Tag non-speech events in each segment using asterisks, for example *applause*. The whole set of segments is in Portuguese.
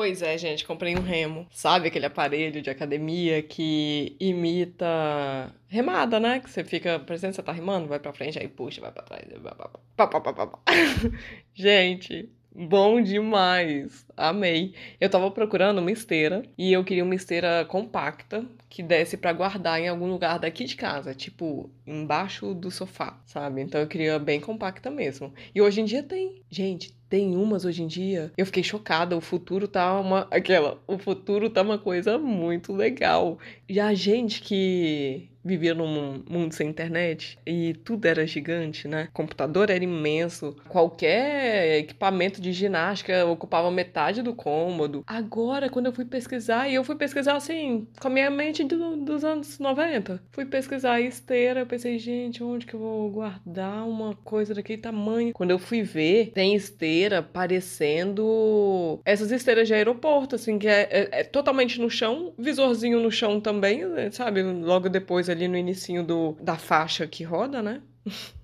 Pois é, gente, comprei um remo. Sabe aquele aparelho de academia que imita remada, né? Que você fica, por exemplo, você tá remando, vai pra frente, aí puxa, vai pra trás. Pá, pá. *laughs* gente, Bom demais! Amei. Eu tava procurando uma esteira e eu queria uma esteira compacta que desse para guardar em algum lugar daqui de casa, tipo embaixo do sofá, sabe? Então eu queria bem compacta mesmo. E hoje em dia tem. Gente, tem umas hoje em dia. Eu fiquei chocada. O futuro tá uma. Aquela. O futuro tá uma coisa muito legal. A gente que vivia num mundo sem internet e tudo era gigante, né? O computador era imenso, qualquer equipamento de ginástica ocupava metade do cômodo. Agora, quando eu fui pesquisar, e eu fui pesquisar assim, com a minha mente do, dos anos 90, fui pesquisar esteira, eu pensei, gente, onde que eu vou guardar uma coisa daquele tamanho? Quando eu fui ver, tem esteira parecendo essas esteiras de aeroporto, assim, que é, é, é totalmente no chão, visorzinho no chão também, sabe? Logo depois ali no inicinho do, da faixa que roda, né? *laughs*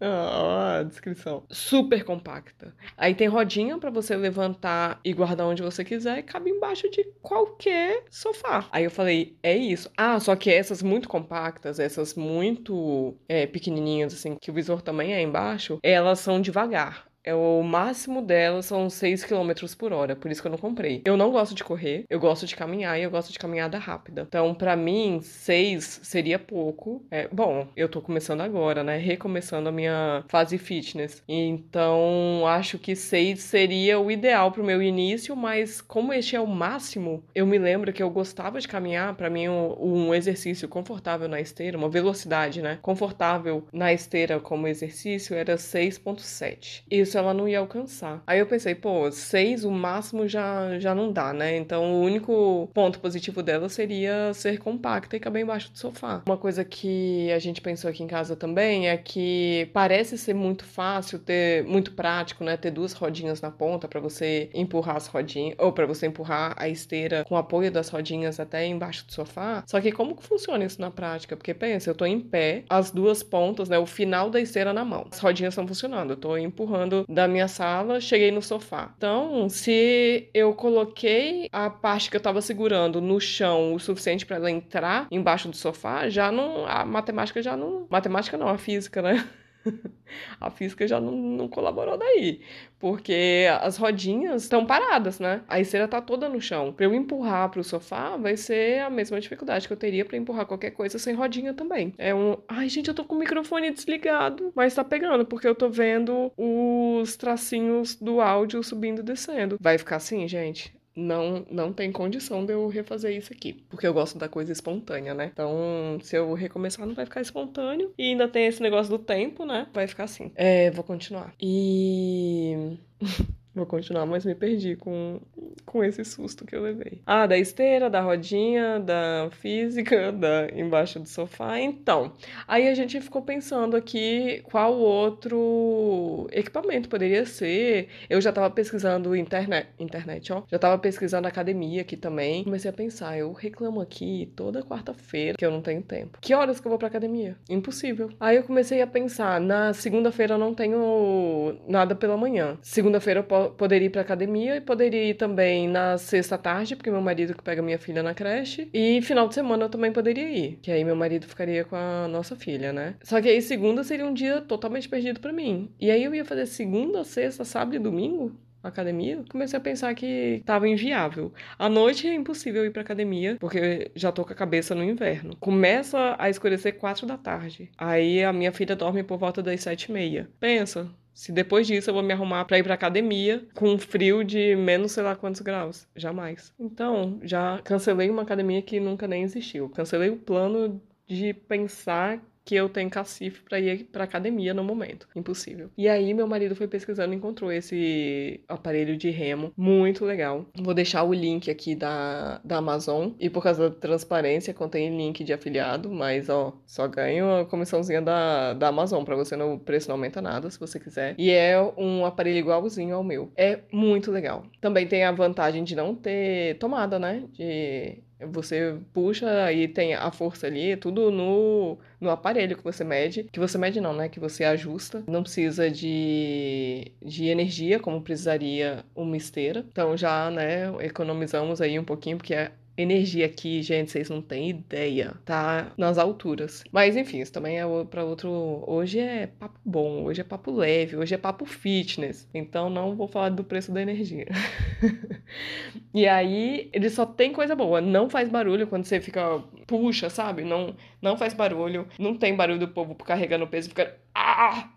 ah, a descrição. Super compacta. Aí tem rodinha para você levantar e guardar onde você quiser e cabe embaixo de qualquer sofá. Aí eu falei, é isso. Ah, só que essas muito compactas, essas muito é, pequenininhas, assim, que o visor também é embaixo, elas são devagar. É o máximo dela são 6 km por hora, por isso que eu não comprei. Eu não gosto de correr, eu gosto de caminhar e eu gosto de caminhada rápida. Então, para mim, 6 seria pouco. É, bom, eu tô começando agora, né? Recomeçando a minha fase fitness. Então, acho que 6 seria o ideal pro meu início, mas como este é o máximo, eu me lembro que eu gostava de caminhar, para mim um, exercício confortável na esteira, uma velocidade, né? Confortável na esteira como exercício era 6.7. Isso isso ela não ia alcançar. Aí eu pensei, pô, seis o máximo já, já não dá, né? Então o único ponto positivo dela seria ser compacta e caber embaixo do sofá. Uma coisa que a gente pensou aqui em casa também é que parece ser muito fácil ter, muito prático, né? Ter duas rodinhas na ponta para você empurrar as rodinhas, ou para você empurrar a esteira com apoio das rodinhas até embaixo do sofá. Só que como que funciona isso na prática? Porque pensa, eu tô em pé, as duas pontas, né? O final da esteira na mão. As rodinhas estão funcionando, eu tô empurrando da minha sala, cheguei no sofá. Então, se eu coloquei a parte que eu tava segurando no chão o suficiente para ela entrar embaixo do sofá, já não. A matemática já não. Matemática não, a física, né? *laughs* a física já não, não, colaborou daí. Porque as rodinhas estão paradas, né? A esteira tá toda no chão. Para eu empurrar para o sofá, vai ser a mesma dificuldade que eu teria para empurrar qualquer coisa sem rodinha também. É um. Ai, gente, eu tô com o microfone desligado, mas tá pegando, porque eu tô vendo os tracinhos do áudio subindo e descendo. Vai ficar assim, gente? Não, não tem condição de eu refazer isso aqui. Porque eu gosto da coisa espontânea, né? Então, se eu recomeçar, não vai ficar espontâneo. E ainda tem esse negócio do tempo, né? Vai ficar assim. É, vou continuar. E. *laughs* Vou continuar, mas me perdi com, com esse susto que eu levei. Ah, da esteira, da rodinha, da física, *laughs* da embaixo do sofá. Então, aí a gente ficou pensando aqui qual outro equipamento poderia ser. Eu já tava pesquisando internet, internet, ó. Já tava pesquisando academia aqui também. Comecei a pensar, eu reclamo aqui toda quarta-feira que eu não tenho tempo. Que horas que eu vou pra academia? Impossível. Aí eu comecei a pensar, na segunda-feira eu não tenho nada pela manhã. Segunda-feira eu posso poderia ir pra academia e poderia ir também na sexta tarde, porque meu marido que pega minha filha na creche. E final de semana eu também poderia ir, que aí meu marido ficaria com a nossa filha, né? Só que aí segunda seria um dia totalmente perdido para mim. E aí eu ia fazer segunda, sexta, sábado e domingo? academia, comecei a pensar que estava inviável. À noite é impossível ir para academia, porque já tô com a cabeça no inverno. Começa a escurecer quatro da tarde. Aí a minha filha dorme por volta das sete e meia. Pensa, se depois disso eu vou me arrumar para ir para academia com frio de menos sei lá quantos graus, jamais. Então, já cancelei uma academia que nunca nem existiu. Cancelei o plano de pensar que eu tenho cacife para ir para academia no momento. Impossível. E aí meu marido foi pesquisando e encontrou esse aparelho de remo muito legal. Vou deixar o link aqui da, da Amazon e por causa da transparência contém link de afiliado, mas ó, só ganho a comissãozinha da, da Amazon para você no preço não aumenta nada se você quiser. E é um aparelho igualzinho ao meu. É muito legal. Também tem a vantagem de não ter tomada, né? De você puxa e tem a força ali, tudo no, no aparelho que você mede. Que você mede não, né? Que você ajusta. Não precisa de, de energia, como precisaria uma esteira. Então já, né, economizamos aí um pouquinho, porque é energia aqui, gente, vocês não têm ideia, tá nas alturas. Mas enfim, isso também é para outro. Hoje é papo bom, hoje é papo leve, hoje é papo fitness. Então não vou falar do preço da energia. *laughs* e aí, ele só tem coisa boa, não faz barulho quando você fica puxa, sabe? Não não faz barulho, não tem barulho do povo carregando peso, fica ah!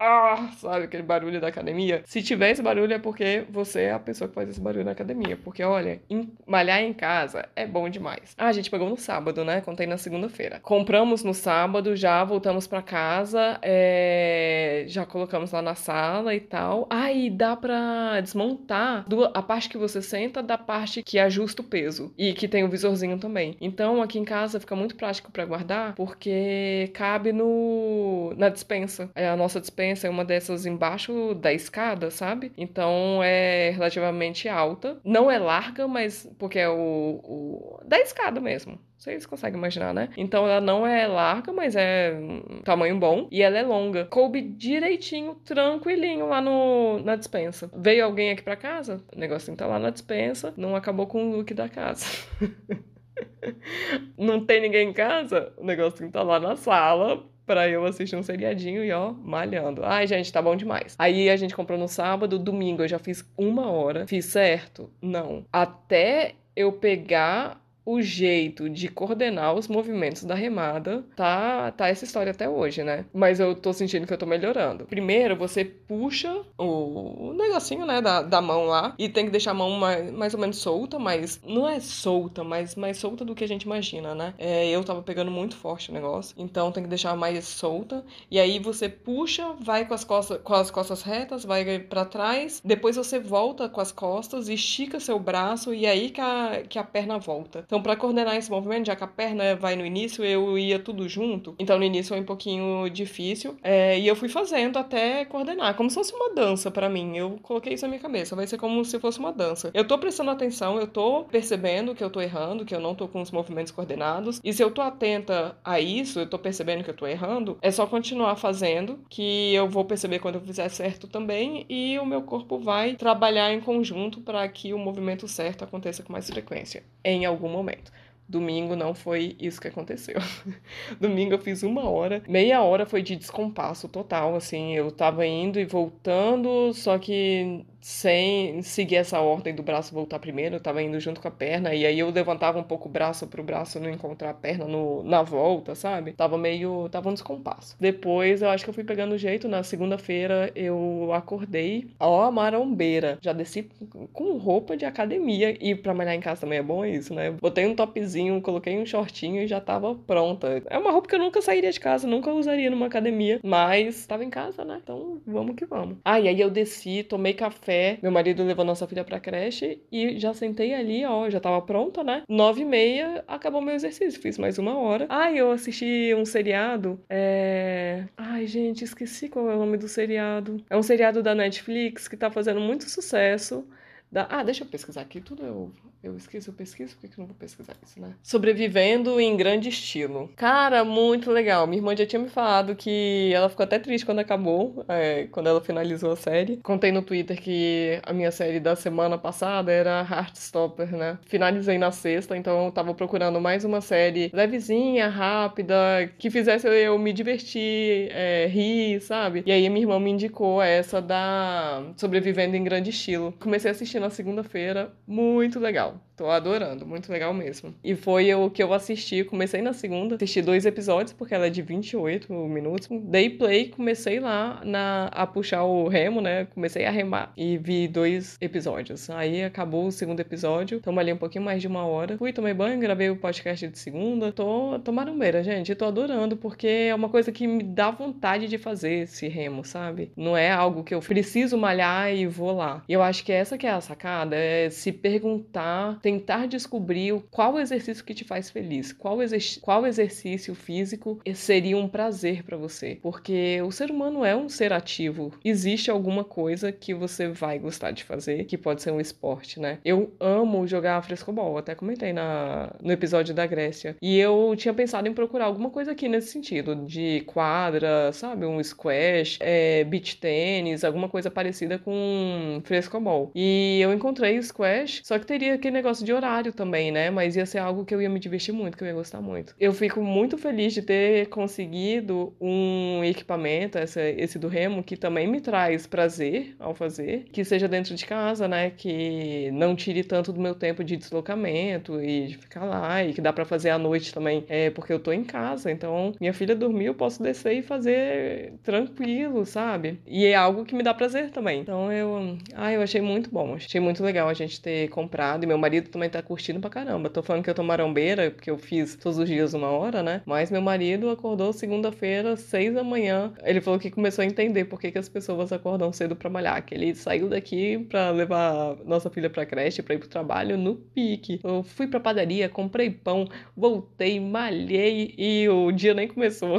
Ah, sabe, aquele barulho da academia. Se tiver esse barulho é porque você é a pessoa que faz esse barulho na academia. Porque, olha, em, malhar em casa é bom demais. Ah, a gente pegou no sábado, né? Contei na segunda-feira. Compramos no sábado, já voltamos para casa, é... já colocamos lá na sala e tal. Ah, e dá pra desmontar a parte que você senta da parte que ajusta o peso. E que tem o visorzinho também. Então, aqui em casa fica muito prático para guardar, porque cabe no na dispensa. É a nossa dispensa pensa em uma dessas embaixo da escada, sabe? Então é relativamente alta. Não é larga, mas porque é o, o da escada mesmo. Vocês conseguem imaginar, né? Então ela não é larga, mas é um tamanho bom. E ela é longa. Coube direitinho, tranquilinho lá no, na dispensa. Veio alguém aqui pra casa, o negocinho tá lá na dispensa, não acabou com o look da casa. *laughs* não tem ninguém em casa, o negocinho tá lá na sala, pra eu assistir um seriadinho e ó, malhando. Ai, gente, tá bom demais. Aí a gente comprou no sábado, domingo eu já fiz uma hora. Fiz certo? Não. Até eu pegar o jeito de coordenar os movimentos da remada, tá, tá essa história até hoje, né? Mas eu tô sentindo que eu tô melhorando. Primeiro, você puxa o, negocinho, né, da, da mão lá, e tem que deixar a mão mais, mais ou menos solta, mas não é solta, mas mais solta do que a gente imagina, né? É, eu tava pegando muito forte o negócio, então tem que deixar mais solta. E aí você puxa, vai com as costas, com as costas retas, vai para trás, depois você volta com as costas, estica seu braço e aí que a, que a perna volta. Então, para coordenar esse movimento, já que a perna vai no início, eu ia tudo junto. Então, no início foi um pouquinho difícil. É, e eu fui fazendo até coordenar, como se fosse uma dança para mim. Eu coloquei isso na minha cabeça, vai ser como se fosse uma dança. Eu tô prestando atenção, eu tô percebendo que eu tô errando, que eu não tô com os movimentos coordenados. E se eu tô atenta a isso, eu tô percebendo que eu tô errando, é só continuar fazendo, que eu vou perceber quando eu fizer certo também. E o meu corpo vai trabalhar em conjunto para que o movimento certo aconteça com mais frequência, em algum momento momento. Domingo não foi isso que aconteceu. *laughs* Domingo eu fiz uma hora, meia hora foi de descompasso total, assim, eu tava indo e voltando, só que sem seguir essa ordem do braço voltar primeiro, eu tava indo junto com a perna, e aí eu levantava um pouco o braço pro braço não encontrar a perna no, na volta, sabe? Tava meio. tava um descompasso. Depois eu acho que eu fui pegando jeito, na segunda-feira eu acordei, ó, marombeira. Já desci com roupa de academia, e pra malhar em casa também é bom isso, né? Botei um topzinho, coloquei um shortinho e já tava pronta. É uma roupa que eu nunca sairia de casa, nunca usaria numa academia, mas tava em casa, né? Então vamos que vamos. Ah, e aí eu desci, tomei café café. Meu marido levou nossa filha pra creche e já sentei ali, ó, já tava pronta, né? Nove e meia, acabou meu exercício. Fiz mais uma hora. Ai, eu assisti um seriado. É... Ai, gente, esqueci qual é o nome do seriado. É um seriado da Netflix que tá fazendo muito sucesso. Da... Ah, deixa eu pesquisar aqui, tudo eu eu esqueço, eu pesquiso, por que eu não vou pesquisar isso, né? Sobrevivendo em grande estilo. Cara, muito legal. Minha irmã já tinha me falado que ela ficou até triste quando acabou, é, quando ela finalizou a série. Contei no Twitter que a minha série da semana passada era Heartstopper, né? Finalizei na sexta, então eu tava procurando mais uma série levezinha, rápida, que fizesse eu me divertir, é, rir, sabe? E aí minha irmã me indicou essa da Sobrevivendo em grande estilo. Comecei a assistir na segunda-feira, muito legal. Tô adorando, muito legal mesmo. E foi o que eu assisti, comecei na segunda, assisti dois episódios, porque ela é de 28 minutos. Dei play, comecei lá na, a puxar o remo, né? Comecei a remar e vi dois episódios. Aí acabou o segundo episódio, tamo ali um pouquinho mais de uma hora. Fui, tomei banho, gravei o podcast de segunda. Tô, tô marumbeira, gente. Tô adorando, porque é uma coisa que me dá vontade de fazer esse remo, sabe? Não é algo que eu preciso malhar e vou lá. E eu acho que essa que é a sacada, é se perguntar tentar descobrir qual exercício que te faz feliz, qual, exer qual exercício físico seria um prazer para você. Porque o ser humano é um ser ativo. Existe alguma coisa que você vai gostar de fazer, que pode ser um esporte, né? Eu amo jogar frescobol, até comentei na, no episódio da Grécia. E eu tinha pensado em procurar alguma coisa aqui nesse sentido, de quadra, sabe? Um squash, é, beach tênis, alguma coisa parecida com frescobol. E eu encontrei squash, só que teria aquele negócio de horário também, né? Mas ia ser algo que eu ia me divertir muito, que eu ia gostar muito. Eu fico muito feliz de ter conseguido um equipamento, essa, esse do Remo, que também me traz prazer ao fazer, que seja dentro de casa, né? Que não tire tanto do meu tempo de deslocamento e de ficar lá, e que dá para fazer à noite também, é, porque eu tô em casa, então minha filha dormiu, eu posso descer e fazer tranquilo, sabe? E é algo que me dá prazer também. Então eu, ah, eu achei muito bom, achei muito legal a gente ter comprado, e meu marido também tá curtindo pra caramba. Tô falando que eu tô marombeira, porque eu fiz todos os dias uma hora, né? Mas meu marido acordou segunda-feira, seis da manhã. Ele falou que começou a entender por que, que as pessoas acordam cedo pra malhar, que ele saiu daqui pra levar nossa filha pra creche, pra ir pro trabalho no pique. Eu fui pra padaria, comprei pão, voltei, malhei e o dia nem começou.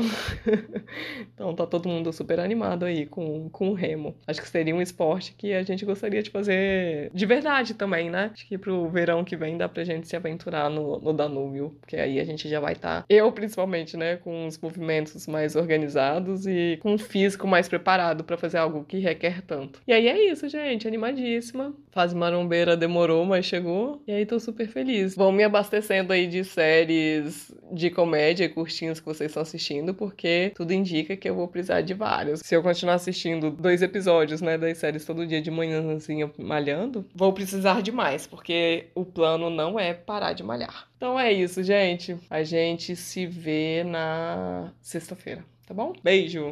*laughs* então tá todo mundo super animado aí com, com o remo. Acho que seria um esporte que a gente gostaria de fazer de verdade também, né? Acho que pro verão que vem dá pra gente se aventurar no, no Danúbio, porque aí a gente já vai estar, tá, eu principalmente, né, com os movimentos mais organizados e com o físico mais preparado para fazer algo que requer tanto. E aí é isso, gente, animadíssima. Fase marombeira demorou, mas chegou. E aí tô super feliz. Vão me abastecendo aí de séries de comédia e curtinhos que vocês estão assistindo, porque tudo indica que eu vou precisar de vários. Se eu continuar assistindo dois episódios, né, das séries todo dia de manhã, assim, malhando, vou precisar de mais, porque o plano não é parar de malhar. Então é isso, gente. A gente se vê na sexta-feira, tá bom? Beijo!